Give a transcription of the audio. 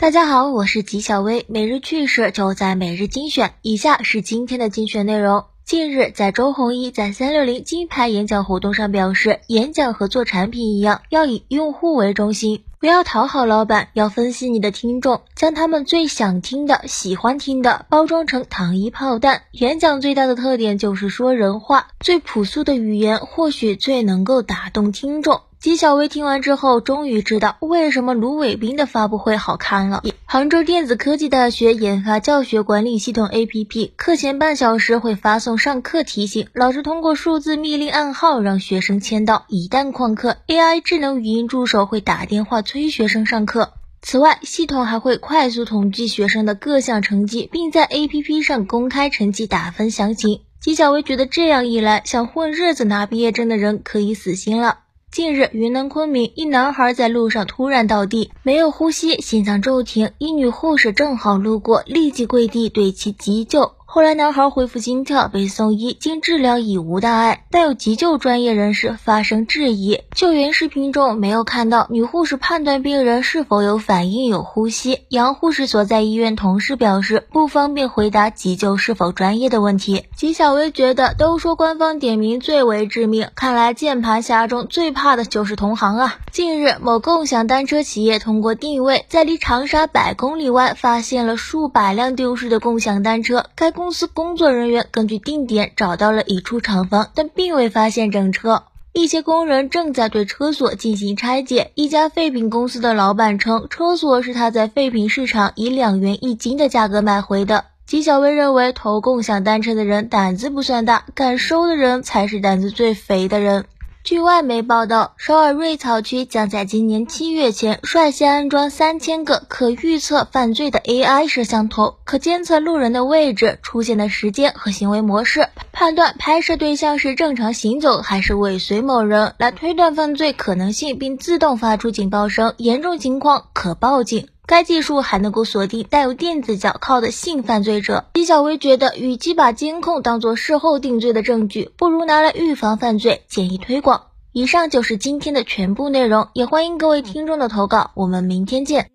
大家好，我是吉小薇，每日趣事就在每日精选。以下是今天的精选内容。近日，在周鸿祎在三六零金牌演讲活动上表示，演讲和做产品一样，要以用户为中心，不要讨好老板，要分析你的听众，将他们最想听的、喜欢听的包装成糖衣炮弹。演讲最大的特点就是说人话，最朴素的语言或许最能够打动听众。纪晓薇听完之后，终于知道为什么卢伟斌的发布会好看了。杭州电子科技大学研发教学管理系统 APP，课前半小时会发送上课提醒，老师通过数字密令暗号让学生签到。一旦旷课，AI 智能语音助手会打电话催学生上课。此外，系统还会快速统计学生的各项成绩，并在 APP 上公开成绩打分详情。纪晓薇觉得这样一来，想混日子拿毕业证的人可以死心了。近日，云南昆明一男孩在路上突然倒地，没有呼吸，心脏骤停。一女护士正好路过，立即跪地对其急救。后来男孩恢复心跳，被送医，经治疗已无大碍，但有急救专业人士发生质疑。救援视频中没有看到女护士判断病人是否有反应、有呼吸。杨护士所在医院同事表示不方便回答急救是否专业的问题。纪晓薇觉得，都说官方点名最为致命，看来键盘侠中最怕的就是同行啊。近日，某共享单车企业通过定位，在离长沙百公里外发现了数百辆丢失的共享单车。该公司工作人员根据定点找到了一处厂房，但并未发现整车。一些工人正在对车锁进行拆解。一家废品公司的老板称，车锁是他在废品市场以两元一斤的价格买回的。纪晓薇认为，偷共享单车的人胆子不算大，敢收的人才是胆子最肥的人。据外媒报道，首尔瑞草区将在今年七月前率先安装三千个可预测犯罪的 AI 摄像头，可监测路人的位置、出现的时间和行为模式，判断拍摄对象是正常行走还是尾随某人，来推断犯罪可能性，并自动发出警报声，严重情况可报警。该技术还能够锁定带有电子脚铐的性犯罪者。李小薇觉得，与其把监控当作事后定罪的证据，不如拿来预防犯罪，建议推广。以上就是今天的全部内容，也欢迎各位听众的投稿，我们明天见。